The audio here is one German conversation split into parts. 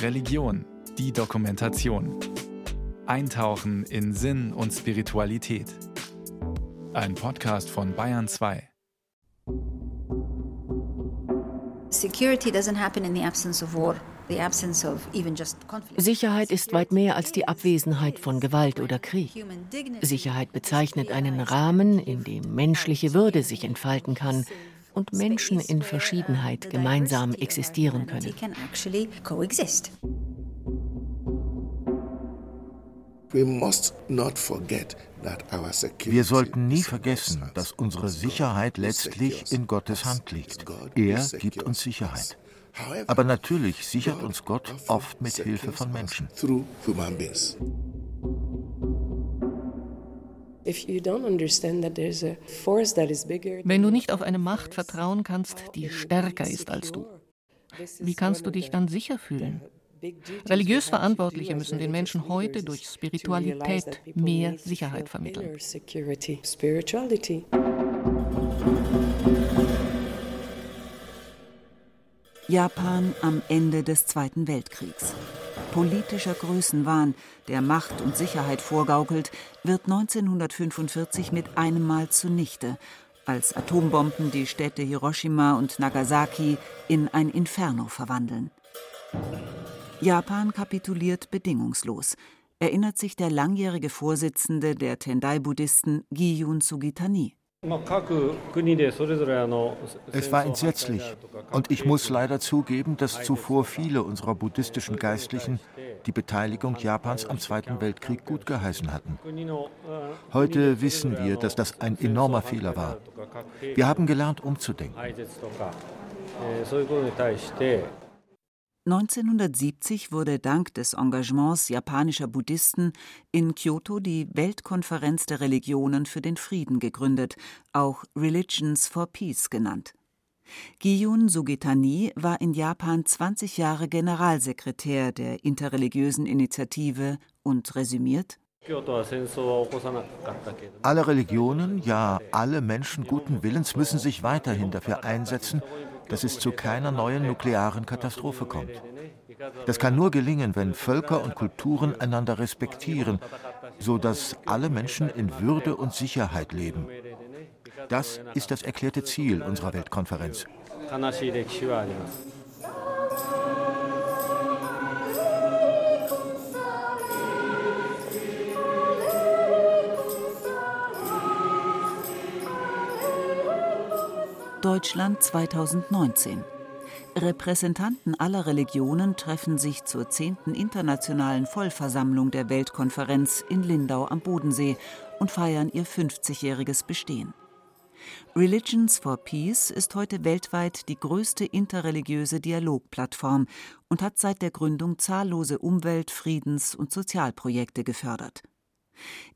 Religion, die Dokumentation. Eintauchen in Sinn und Spiritualität. Ein Podcast von Bayern 2. Security doesn't happen in the absence of war. Sicherheit ist weit mehr als die Abwesenheit von Gewalt oder Krieg. Sicherheit bezeichnet einen Rahmen, in dem menschliche Würde sich entfalten kann und Menschen in Verschiedenheit gemeinsam existieren können. Wir sollten nie vergessen, dass unsere Sicherheit letztlich in Gottes Hand liegt. Er gibt uns Sicherheit. Aber natürlich sichert uns Gott oft mit Hilfe von Menschen. Wenn du nicht auf eine Macht vertrauen kannst, die stärker ist als du, wie kannst du dich dann sicher fühlen? Religiös Verantwortliche müssen den Menschen heute durch Spiritualität mehr Sicherheit vermitteln. Japan am Ende des Zweiten Weltkriegs. Politischer Größenwahn, der Macht und Sicherheit vorgaukelt, wird 1945 mit einem Mal zunichte, als Atombomben die Städte Hiroshima und Nagasaki in ein Inferno verwandeln. Japan kapituliert bedingungslos, erinnert sich der langjährige Vorsitzende der Tendai-Buddhisten Giyun Sugitani. Es war entsetzlich und ich muss leider zugeben, dass zuvor viele unserer buddhistischen Geistlichen die Beteiligung Japans am Zweiten Weltkrieg gut geheißen hatten. Heute wissen wir, dass das ein enormer Fehler war. Wir haben gelernt, umzudenken. 1970 wurde dank des Engagements japanischer Buddhisten in Kyoto die Weltkonferenz der Religionen für den Frieden gegründet, auch Religions for Peace genannt. Giyun Sugitani war in Japan 20 Jahre Generalsekretär der interreligiösen Initiative und resümiert alle Religionen, ja alle Menschen guten Willens müssen sich weiterhin dafür einsetzen, dass es zu keiner neuen nuklearen Katastrophe kommt. Das kann nur gelingen, wenn Völker und Kulturen einander respektieren, so dass alle Menschen in Würde und Sicherheit leben. Das ist das erklärte Ziel unserer Weltkonferenz. Deutschland 2019. Repräsentanten aller Religionen treffen sich zur 10. internationalen Vollversammlung der Weltkonferenz in Lindau am Bodensee und feiern ihr 50-jähriges Bestehen. Religions for Peace ist heute weltweit die größte interreligiöse Dialogplattform und hat seit der Gründung zahllose Umwelt-, Friedens- und Sozialprojekte gefördert.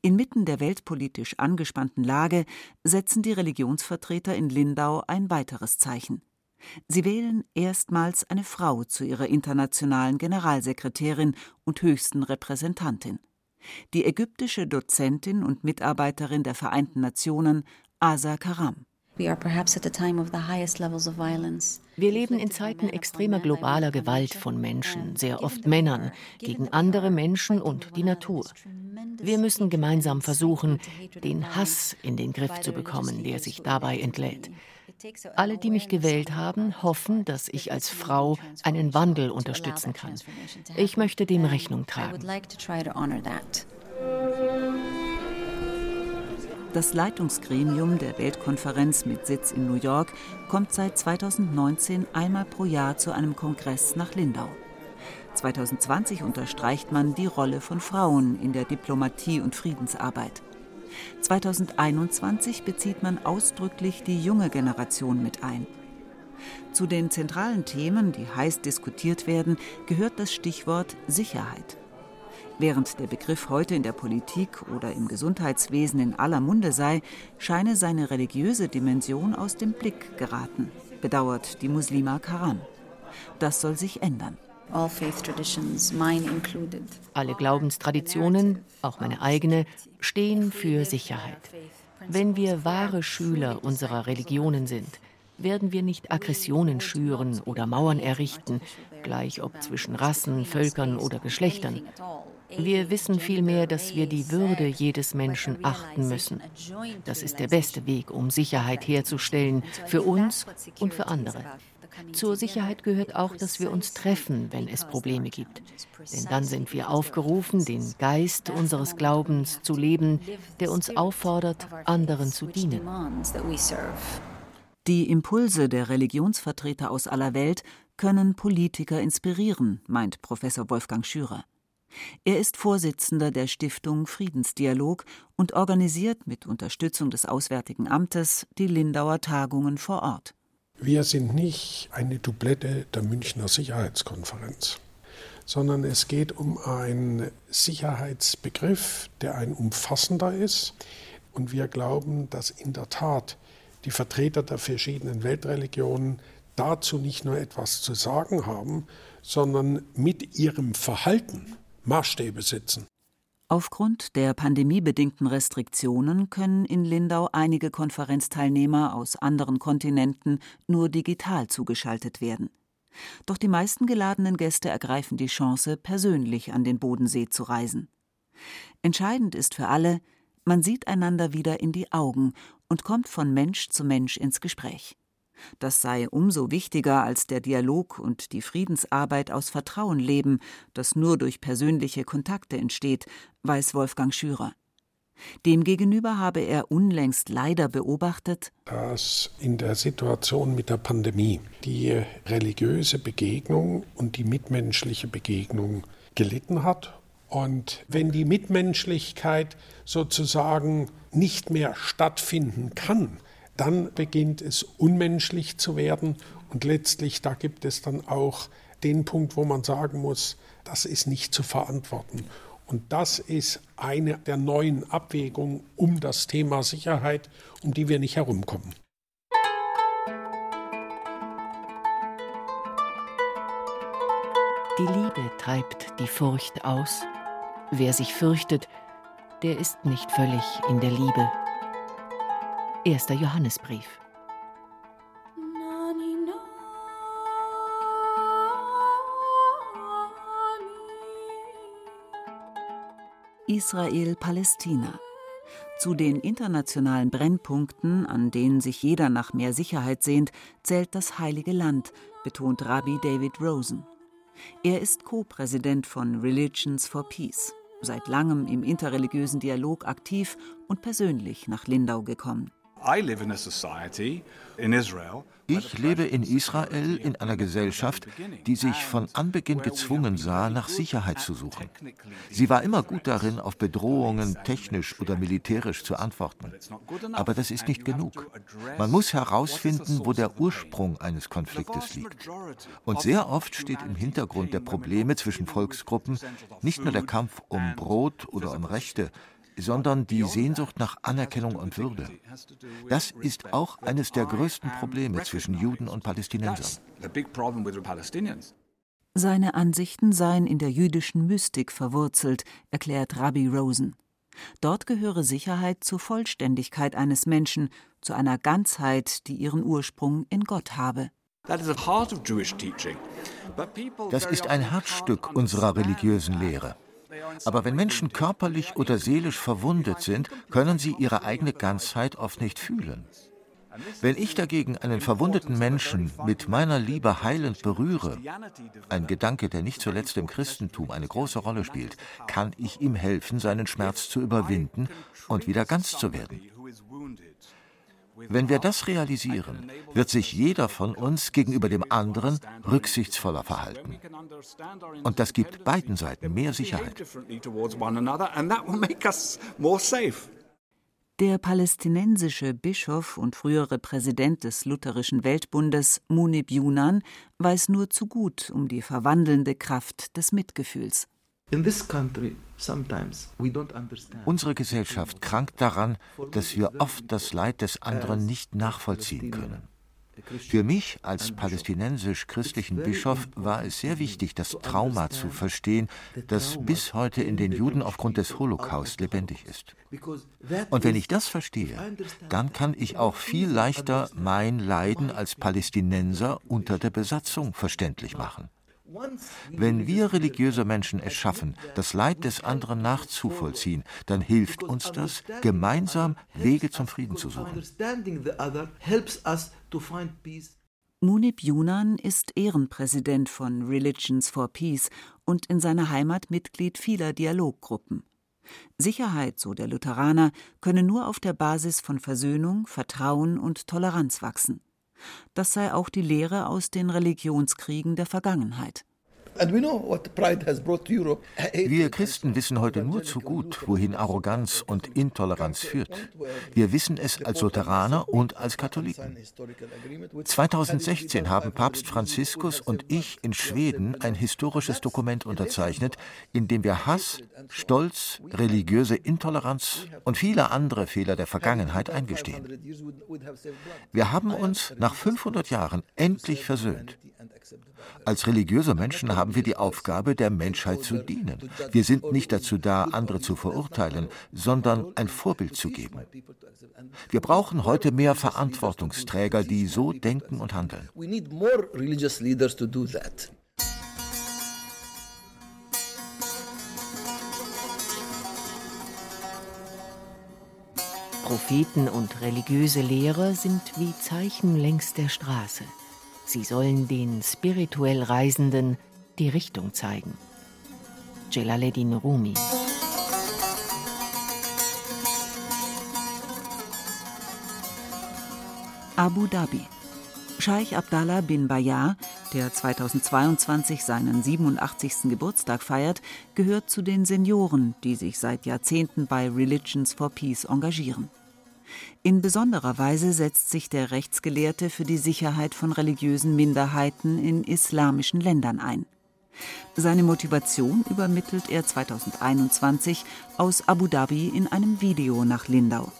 Inmitten der weltpolitisch angespannten Lage setzen die Religionsvertreter in Lindau ein weiteres Zeichen. Sie wählen erstmals eine Frau zu ihrer internationalen Generalsekretärin und höchsten Repräsentantin. Die ägyptische Dozentin und Mitarbeiterin der Vereinten Nationen Asa Karam. Wir leben in Zeiten extremer globaler Gewalt von Menschen, sehr oft Männern, gegen andere Menschen und die Natur. Wir müssen gemeinsam versuchen, den Hass in den Griff zu bekommen, der sich dabei entlädt. Alle, die mich gewählt haben, hoffen, dass ich als Frau einen Wandel unterstützen kann. Ich möchte dem Rechnung tragen. Das Leitungsgremium der Weltkonferenz mit Sitz in New York kommt seit 2019 einmal pro Jahr zu einem Kongress nach Lindau. 2020 unterstreicht man die Rolle von Frauen in der Diplomatie und Friedensarbeit. 2021 bezieht man ausdrücklich die junge Generation mit ein. Zu den zentralen Themen, die heiß diskutiert werden, gehört das Stichwort Sicherheit. Während der Begriff heute in der Politik oder im Gesundheitswesen in aller Munde sei, scheine seine religiöse Dimension aus dem Blick geraten, bedauert die Muslima Karam. Das soll sich ändern. Alle Glaubenstraditionen, auch meine eigene, stehen für Sicherheit. Wenn wir wahre Schüler unserer Religionen sind, werden wir nicht Aggressionen schüren oder Mauern errichten, gleich ob zwischen Rassen, Völkern oder Geschlechtern. Wir wissen vielmehr, dass wir die Würde jedes Menschen achten müssen. Das ist der beste Weg, um Sicherheit herzustellen, für uns und für andere. Zur Sicherheit gehört auch, dass wir uns treffen, wenn es Probleme gibt. Denn dann sind wir aufgerufen, den Geist unseres Glaubens zu leben, der uns auffordert, anderen zu dienen. Die Impulse der Religionsvertreter aus aller Welt können Politiker inspirieren, meint Professor Wolfgang Schürer. Er ist Vorsitzender der Stiftung Friedensdialog und organisiert mit Unterstützung des Auswärtigen Amtes die Lindauer Tagungen vor Ort. Wir sind nicht eine Doublette der Münchner Sicherheitskonferenz, sondern es geht um einen Sicherheitsbegriff, der ein umfassender ist. Und wir glauben, dass in der Tat die Vertreter der verschiedenen Weltreligionen dazu nicht nur etwas zu sagen haben, sondern mit ihrem Verhalten Maßstäbe setzen. Aufgrund der pandemiebedingten Restriktionen können in Lindau einige Konferenzteilnehmer aus anderen Kontinenten nur digital zugeschaltet werden. Doch die meisten geladenen Gäste ergreifen die Chance, persönlich an den Bodensee zu reisen. Entscheidend ist für alle, man sieht einander wieder in die Augen und kommt von Mensch zu Mensch ins Gespräch. Das sei umso wichtiger, als der Dialog und die Friedensarbeit aus Vertrauen leben, das nur durch persönliche Kontakte entsteht, weiß Wolfgang Schürer. Demgegenüber habe er unlängst leider beobachtet, dass in der Situation mit der Pandemie die religiöse Begegnung und die mitmenschliche Begegnung gelitten hat. Und wenn die Mitmenschlichkeit sozusagen nicht mehr stattfinden kann, dann beginnt es unmenschlich zu werden und letztlich da gibt es dann auch den Punkt, wo man sagen muss, das ist nicht zu verantworten. Und das ist eine der neuen Abwägungen um das Thema Sicherheit, um die wir nicht herumkommen. Die Liebe treibt die Furcht aus. Wer sich fürchtet, der ist nicht völlig in der Liebe. Erster Johannesbrief. Israel-Palästina. Zu den internationalen Brennpunkten, an denen sich jeder nach mehr Sicherheit sehnt, zählt das Heilige Land, betont Rabbi David Rosen. Er ist Co-Präsident von Religions for Peace, seit langem im interreligiösen Dialog aktiv und persönlich nach Lindau gekommen. Ich lebe in Israel in einer Gesellschaft, die sich von Anbeginn gezwungen sah, nach Sicherheit zu suchen. Sie war immer gut darin, auf Bedrohungen technisch oder militärisch zu antworten. Aber das ist nicht genug. Man muss herausfinden, wo der Ursprung eines Konfliktes liegt. Und sehr oft steht im Hintergrund der Probleme zwischen Volksgruppen nicht nur der Kampf um Brot oder um Rechte, sondern die Sehnsucht nach Anerkennung und Würde. Das ist auch eines der größten Probleme zwischen Juden und Palästinensern. Seine Ansichten seien in der jüdischen Mystik verwurzelt, erklärt Rabbi Rosen. Dort gehöre Sicherheit zur Vollständigkeit eines Menschen, zu einer Ganzheit, die ihren Ursprung in Gott habe. Das ist ein Herzstück unserer religiösen Lehre. Aber wenn Menschen körperlich oder seelisch verwundet sind, können sie ihre eigene Ganzheit oft nicht fühlen. Wenn ich dagegen einen verwundeten Menschen mit meiner Liebe heilend berühre, ein Gedanke, der nicht zuletzt im Christentum eine große Rolle spielt, kann ich ihm helfen, seinen Schmerz zu überwinden und wieder ganz zu werden. Wenn wir das realisieren, wird sich jeder von uns gegenüber dem anderen rücksichtsvoller verhalten. Und das gibt beiden Seiten mehr Sicherheit. Der palästinensische Bischof und frühere Präsident des Lutherischen Weltbundes Munib Yunan weiß nur zu gut um die verwandelnde Kraft des Mitgefühls. Unsere Gesellschaft krankt daran, dass wir oft das Leid des anderen nicht nachvollziehen können. Für mich als palästinensisch-christlichen Bischof war es sehr wichtig, das Trauma zu verstehen, das bis heute in den Juden aufgrund des Holocaust lebendig ist. Und wenn ich das verstehe, dann kann ich auch viel leichter mein Leiden als Palästinenser unter der Besatzung verständlich machen. Wenn wir religiöse Menschen es schaffen, das Leid des anderen nachzuvollziehen, dann hilft uns das, gemeinsam Wege zum Frieden zu suchen. Munib Yunan ist Ehrenpräsident von Religions for Peace und in seiner Heimat Mitglied vieler Dialoggruppen. Sicherheit, so der Lutheraner, könne nur auf der Basis von Versöhnung, Vertrauen und Toleranz wachsen. Das sei auch die Lehre aus den Religionskriegen der Vergangenheit. Wir Christen wissen heute nur zu gut, wohin Arroganz und Intoleranz führt. Wir wissen es als Lutheraner und als Katholiken. 2016 haben Papst Franziskus und ich in Schweden ein historisches Dokument unterzeichnet, in dem wir Hass, Stolz, religiöse Intoleranz und viele andere Fehler der Vergangenheit eingestehen. Wir haben uns nach 500 Jahren endlich versöhnt. Als religiöse Menschen haben wir die Aufgabe, der Menschheit zu dienen. Wir sind nicht dazu da, andere zu verurteilen, sondern ein Vorbild zu geben. Wir brauchen heute mehr Verantwortungsträger, die so denken und handeln. Propheten und religiöse Lehrer sind wie Zeichen längs der Straße. Sie sollen den spirituell Reisenden die Richtung zeigen. Jalaluddin Rumi. Abu Dhabi. Scheich Abdallah bin Bayar, der 2022 seinen 87. Geburtstag feiert, gehört zu den Senioren, die sich seit Jahrzehnten bei Religions for Peace engagieren. In besonderer Weise setzt sich der Rechtsgelehrte für die Sicherheit von religiösen Minderheiten in islamischen Ländern ein. Seine Motivation übermittelt er 2021 aus Abu Dhabi in einem Video nach Lindau.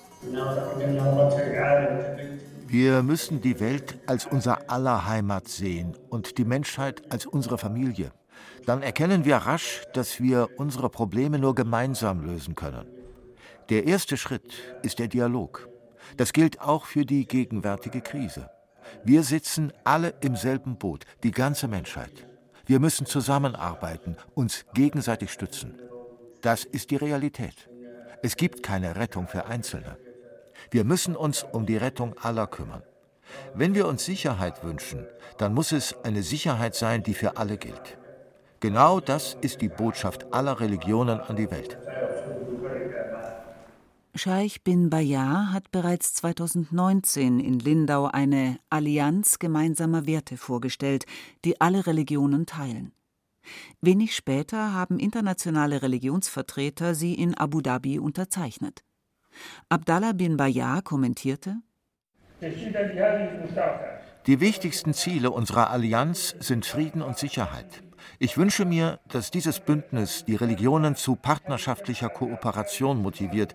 Wir müssen die Welt als unser aller Heimat sehen und die Menschheit als unsere Familie. Dann erkennen wir rasch, dass wir unsere Probleme nur gemeinsam lösen können. Der erste Schritt ist der Dialog. Das gilt auch für die gegenwärtige Krise. Wir sitzen alle im selben Boot, die ganze Menschheit. Wir müssen zusammenarbeiten, uns gegenseitig stützen. Das ist die Realität. Es gibt keine Rettung für Einzelne. Wir müssen uns um die Rettung aller kümmern. Wenn wir uns Sicherheit wünschen, dann muss es eine Sicherheit sein, die für alle gilt. Genau das ist die Botschaft aller Religionen an die Welt. Scheich bin Bayar hat bereits 2019 in Lindau eine Allianz gemeinsamer Werte vorgestellt, die alle Religionen teilen. Wenig später haben internationale Religionsvertreter sie in Abu Dhabi unterzeichnet. Abdallah bin Bayar kommentierte: Die wichtigsten Ziele unserer Allianz sind Frieden und Sicherheit. Ich wünsche mir, dass dieses Bündnis die Religionen zu partnerschaftlicher Kooperation motiviert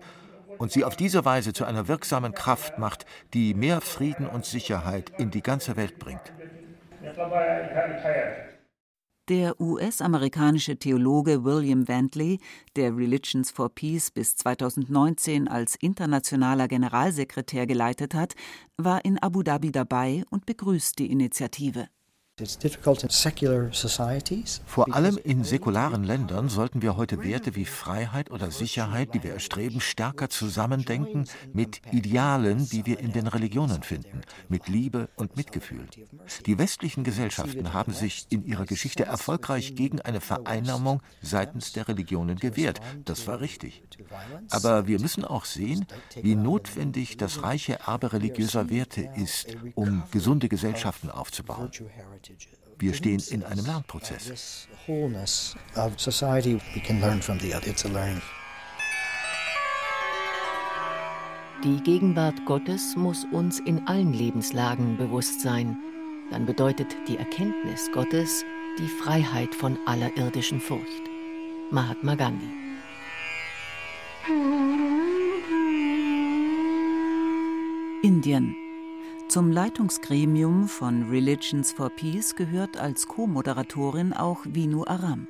und sie auf diese Weise zu einer wirksamen Kraft macht, die mehr Frieden und Sicherheit in die ganze Welt bringt. Der US-amerikanische Theologe William Vantley, der Religions for Peace bis 2019 als internationaler Generalsekretär geleitet hat, war in Abu Dhabi dabei und begrüßt die Initiative. Vor allem in säkularen Ländern sollten wir heute Werte wie Freiheit oder Sicherheit, die wir erstreben, stärker zusammendenken mit Idealen, die wir in den Religionen finden, mit Liebe und Mitgefühl. Die westlichen Gesellschaften haben sich in ihrer Geschichte erfolgreich gegen eine Vereinnahmung seitens der Religionen gewehrt. Das war richtig. Aber wir müssen auch sehen, wie notwendig das reiche Erbe religiöser Werte ist, um gesunde Gesellschaften aufzubauen. Wir stehen in einem Lernprozess. Die Gegenwart Gottes muss uns in allen Lebenslagen bewusst sein. Dann bedeutet die Erkenntnis Gottes die Freiheit von aller irdischen Furcht. Mahatma Gandhi. Indien zum Leitungsgremium von Religions for Peace gehört als Co-Moderatorin auch Vinu Aram.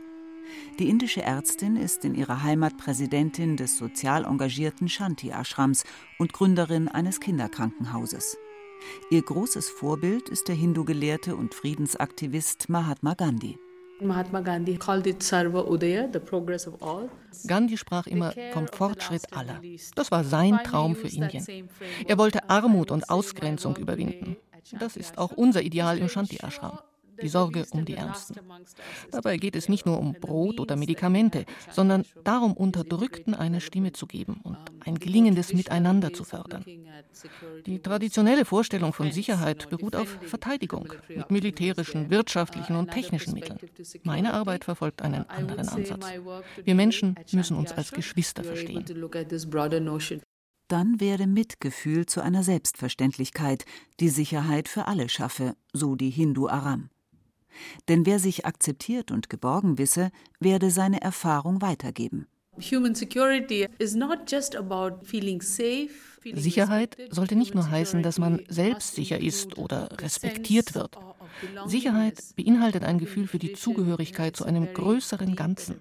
Die indische Ärztin ist in ihrer Heimat Präsidentin des sozial engagierten Shanti Ashrams und Gründerin eines Kinderkrankenhauses. Ihr großes Vorbild ist der Hindu-Gelehrte und Friedensaktivist Mahatma Gandhi. Gandhi sprach immer vom Fortschritt aller. Das war sein Traum für Indien. Er wollte Armut und Ausgrenzung überwinden. Das ist auch unser Ideal im Shanti Ashram die Sorge um die Ärmsten. Dabei geht es nicht nur um Brot oder Medikamente, sondern darum, Unterdrückten eine Stimme zu geben und ein gelingendes Miteinander zu fördern. Die traditionelle Vorstellung von Sicherheit beruht auf Verteidigung mit militärischen, wirtschaftlichen und technischen Mitteln. Meine Arbeit verfolgt einen anderen Ansatz. Wir Menschen müssen uns als Geschwister verstehen dann werde Mitgefühl zu einer Selbstverständlichkeit, die Sicherheit für alle schaffe, so die Hindu Aram. Denn wer sich akzeptiert und geborgen wisse, werde seine Erfahrung weitergeben. Sicherheit sollte nicht nur heißen, dass man selbstsicher ist oder respektiert wird. Sicherheit beinhaltet ein Gefühl für die Zugehörigkeit zu einem größeren Ganzen.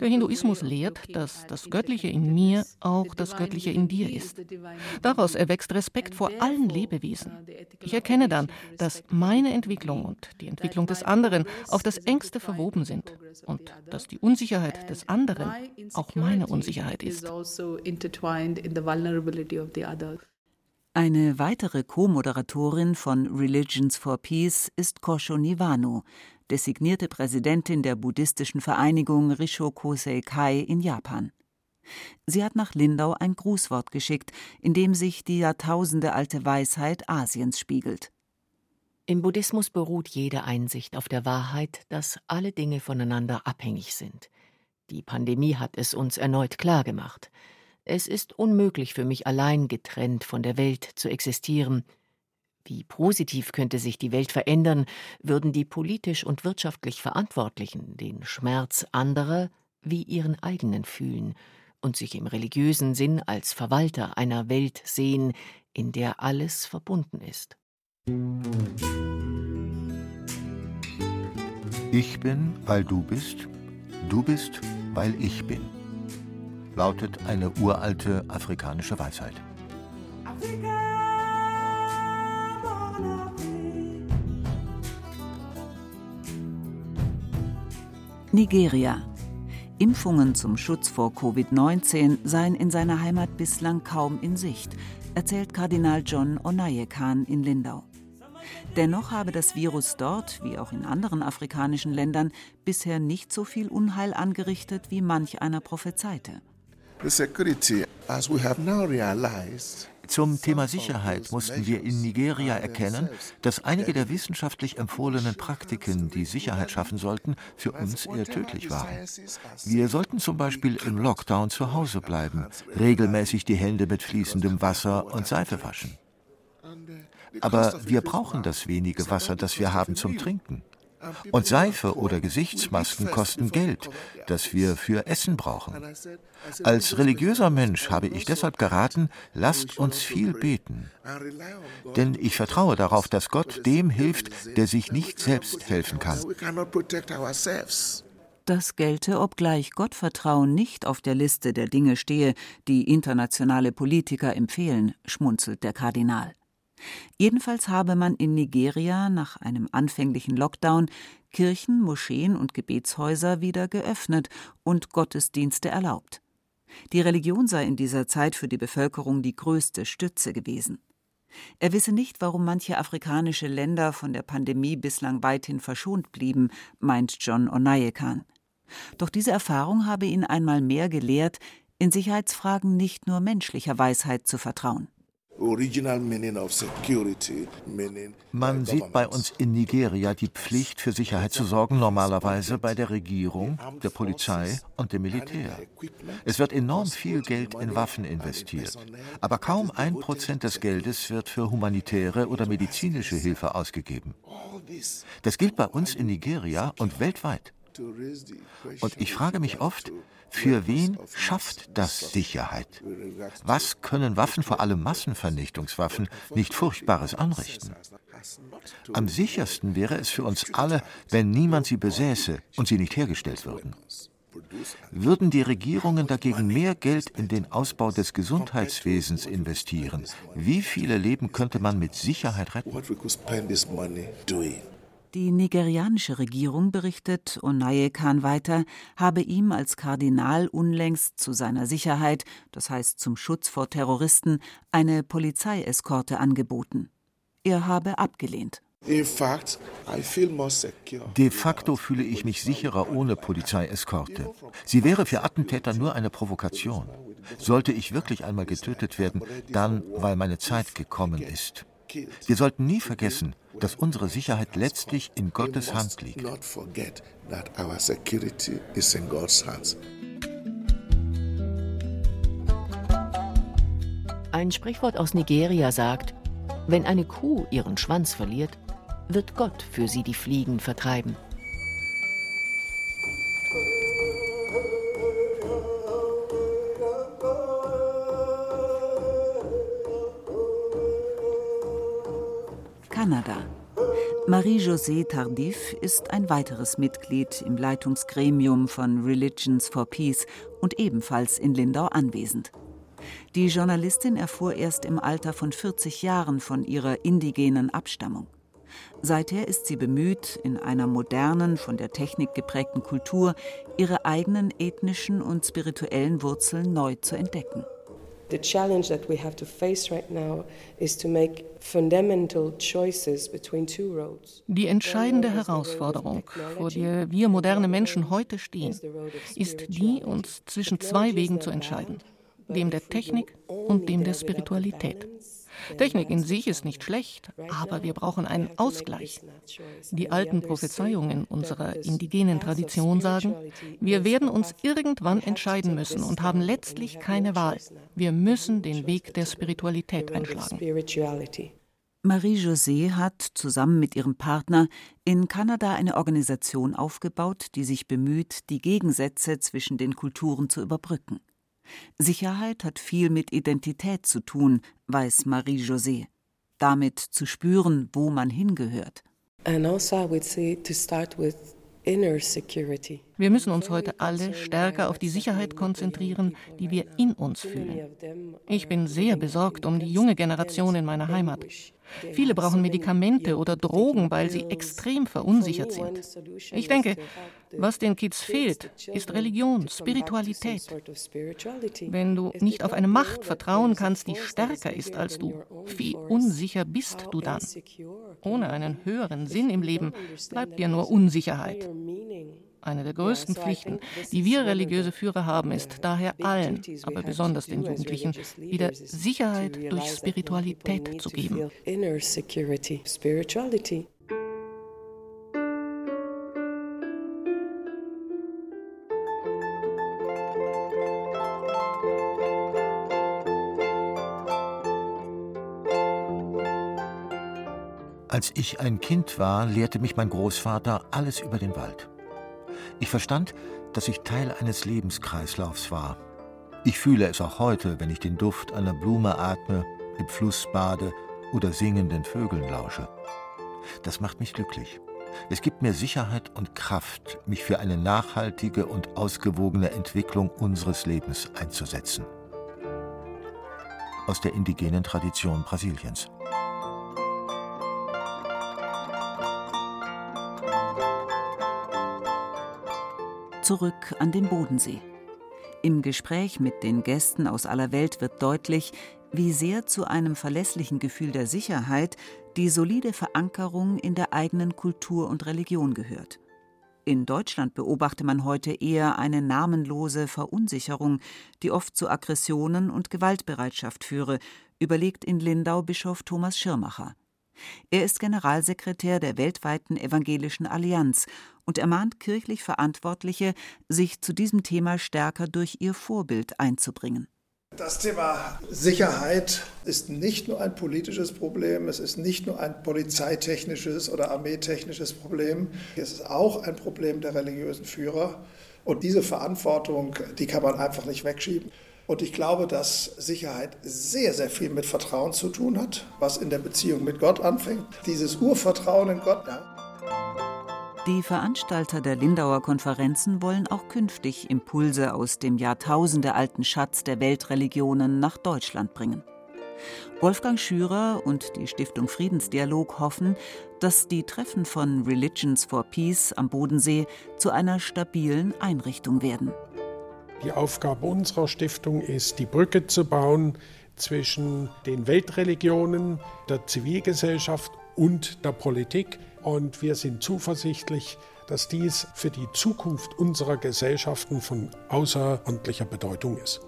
Der Hinduismus lehrt, dass das Göttliche in mir auch das Göttliche in dir ist. Daraus erwächst Respekt vor allen Lebewesen. Ich erkenne dann, dass meine Entwicklung und die Entwicklung des anderen auf das engste verwoben sind und dass die Unsicherheit des anderen auch meine Unsicherheit ist. Eine weitere Co-Moderatorin von Religions for Peace ist Kosho Nivano, designierte Präsidentin der buddhistischen Vereinigung Rishoku Seikai in Japan. Sie hat nach Lindau ein Grußwort geschickt, in dem sich die jahrtausendealte Weisheit Asiens spiegelt. Im Buddhismus beruht jede Einsicht auf der Wahrheit, dass alle Dinge voneinander abhängig sind. Die Pandemie hat es uns erneut klargemacht. Es ist unmöglich für mich allein getrennt von der Welt zu existieren. Wie positiv könnte sich die Welt verändern, würden die politisch und wirtschaftlich Verantwortlichen den Schmerz anderer wie ihren eigenen fühlen und sich im religiösen Sinn als Verwalter einer Welt sehen, in der alles verbunden ist. Ich bin, weil du bist, du bist, weil ich bin lautet eine uralte afrikanische Weisheit. Nigeria. Impfungen zum Schutz vor Covid-19 seien in seiner Heimat bislang kaum in Sicht, erzählt Kardinal John Onayekan in Lindau. Dennoch habe das Virus dort, wie auch in anderen afrikanischen Ländern, bisher nicht so viel Unheil angerichtet, wie manch einer prophezeite. Zum Thema Sicherheit mussten wir in Nigeria erkennen, dass einige der wissenschaftlich empfohlenen Praktiken, die Sicherheit schaffen sollten, für uns eher tödlich waren. Wir sollten zum Beispiel im Lockdown zu Hause bleiben, regelmäßig die Hände mit fließendem Wasser und Seife waschen. Aber wir brauchen das wenige Wasser, das wir haben zum Trinken. Und Seife oder Gesichtsmasken kosten Geld, das wir für Essen brauchen. Als religiöser Mensch habe ich deshalb geraten, lasst uns viel beten. Denn ich vertraue darauf, dass Gott dem hilft, der sich nicht selbst helfen kann. Das gelte, obgleich Gottvertrauen nicht auf der Liste der Dinge stehe, die internationale Politiker empfehlen, schmunzelt der Kardinal. Jedenfalls habe man in Nigeria nach einem anfänglichen Lockdown Kirchen, Moscheen und Gebetshäuser wieder geöffnet und Gottesdienste erlaubt. Die Religion sei in dieser Zeit für die Bevölkerung die größte Stütze gewesen. Er wisse nicht, warum manche afrikanische Länder von der Pandemie bislang weithin verschont blieben, meint John Onayekan. Doch diese Erfahrung habe ihn einmal mehr gelehrt, in Sicherheitsfragen nicht nur menschlicher Weisheit zu vertrauen. Man sieht bei uns in Nigeria die Pflicht, für Sicherheit zu sorgen, normalerweise bei der Regierung, der Polizei und dem Militär. Es wird enorm viel Geld in Waffen investiert, aber kaum ein Prozent des Geldes wird für humanitäre oder medizinische Hilfe ausgegeben. Das gilt bei uns in Nigeria und weltweit. Und ich frage mich oft, für wen schafft das Sicherheit? Was können Waffen, vor allem Massenvernichtungswaffen, nicht Furchtbares anrichten? Am sichersten wäre es für uns alle, wenn niemand sie besäße und sie nicht hergestellt würden. Würden die Regierungen dagegen mehr Geld in den Ausbau des Gesundheitswesens investieren, wie viele Leben könnte man mit Sicherheit retten? Die nigerianische Regierung, berichtet Onaye Khan weiter, habe ihm als Kardinal unlängst zu seiner Sicherheit, das heißt zum Schutz vor Terroristen, eine Polizeieskorte angeboten. Er habe abgelehnt. De facto fühle ich mich sicherer ohne Polizeieskorte. Sie wäre für Attentäter nur eine Provokation. Sollte ich wirklich einmal getötet werden, dann, weil meine Zeit gekommen ist. Wir sollten nie vergessen, dass unsere Sicherheit letztlich in Gottes Hand liegt. Ein Sprichwort aus Nigeria sagt, wenn eine Kuh ihren Schwanz verliert, wird Gott für sie die Fliegen vertreiben. Kanada. Marie-Josée Tardif ist ein weiteres Mitglied im Leitungsgremium von Religions for Peace und ebenfalls in Lindau anwesend. Die Journalistin erfuhr erst im Alter von 40 Jahren von ihrer indigenen Abstammung. Seither ist sie bemüht, in einer modernen, von der Technik geprägten Kultur ihre eigenen ethnischen und spirituellen Wurzeln neu zu entdecken. The challenge that we have to face right now is to make. Die entscheidende Herausforderung, vor der wir moderne Menschen heute stehen, ist die, uns zwischen zwei Wegen zu entscheiden, dem der Technik und dem der Spiritualität. Technik in sich ist nicht schlecht, aber wir brauchen einen Ausgleich. Die alten Prophezeiungen unserer indigenen Tradition sagen, wir werden uns irgendwann entscheiden müssen und haben letztlich keine Wahl. Wir müssen den Weg der Spiritualität einschlagen. Marie-José hat zusammen mit ihrem Partner in Kanada eine Organisation aufgebaut, die sich bemüht, die Gegensätze zwischen den Kulturen zu überbrücken. Sicherheit hat viel mit Identität zu tun, weiß Marie-José. Damit zu spüren, wo man hingehört. And also I would say to start with wir müssen uns heute alle stärker auf die Sicherheit konzentrieren, die wir in uns fühlen. Ich bin sehr besorgt um die junge Generation in meiner Heimat. Viele brauchen Medikamente oder Drogen, weil sie extrem verunsichert sind. Ich denke, was den Kids fehlt, ist Religion, Spiritualität. Wenn du nicht auf eine Macht vertrauen kannst, die stärker ist als du, wie unsicher bist du dann? Ohne einen höheren Sinn im Leben bleibt dir nur Unsicherheit. Eine der größten Pflichten, die wir religiöse Führer haben, ist daher allen, aber besonders den Jugendlichen, wieder Sicherheit durch Spiritualität zu geben. Als ich ein Kind war, lehrte mich mein Großvater alles über den Wald. Ich verstand, dass ich Teil eines Lebenskreislaufs war. Ich fühle es auch heute, wenn ich den Duft einer Blume atme, im Fluss bade oder singenden Vögeln lausche. Das macht mich glücklich. Es gibt mir Sicherheit und Kraft, mich für eine nachhaltige und ausgewogene Entwicklung unseres Lebens einzusetzen. Aus der indigenen Tradition Brasiliens. Zurück an den Bodensee. Im Gespräch mit den Gästen aus aller Welt wird deutlich, wie sehr zu einem verlässlichen Gefühl der Sicherheit die solide Verankerung in der eigenen Kultur und Religion gehört. In Deutschland beobachte man heute eher eine namenlose Verunsicherung, die oft zu Aggressionen und Gewaltbereitschaft führe, überlegt in Lindau Bischof Thomas Schirmacher. Er ist Generalsekretär der weltweiten Evangelischen Allianz und ermahnt kirchlich Verantwortliche, sich zu diesem Thema stärker durch ihr Vorbild einzubringen. Das Thema Sicherheit ist nicht nur ein politisches Problem, es ist nicht nur ein polizeitechnisches oder armeetechnisches Problem, es ist auch ein Problem der religiösen Führer. Und diese Verantwortung, die kann man einfach nicht wegschieben. Und ich glaube, dass Sicherheit sehr, sehr viel mit Vertrauen zu tun hat, was in der Beziehung mit Gott anfängt. Dieses Urvertrauen in Gott. Ja. Die Veranstalter der Lindauer Konferenzen wollen auch künftig Impulse aus dem jahrtausendealten Schatz der Weltreligionen nach Deutschland bringen. Wolfgang Schürer und die Stiftung Friedensdialog hoffen, dass die Treffen von Religions for Peace am Bodensee zu einer stabilen Einrichtung werden. Die Aufgabe unserer Stiftung ist, die Brücke zu bauen zwischen den Weltreligionen, der Zivilgesellschaft und der Politik. Und wir sind zuversichtlich, dass dies für die Zukunft unserer Gesellschaften von außerordentlicher Bedeutung ist.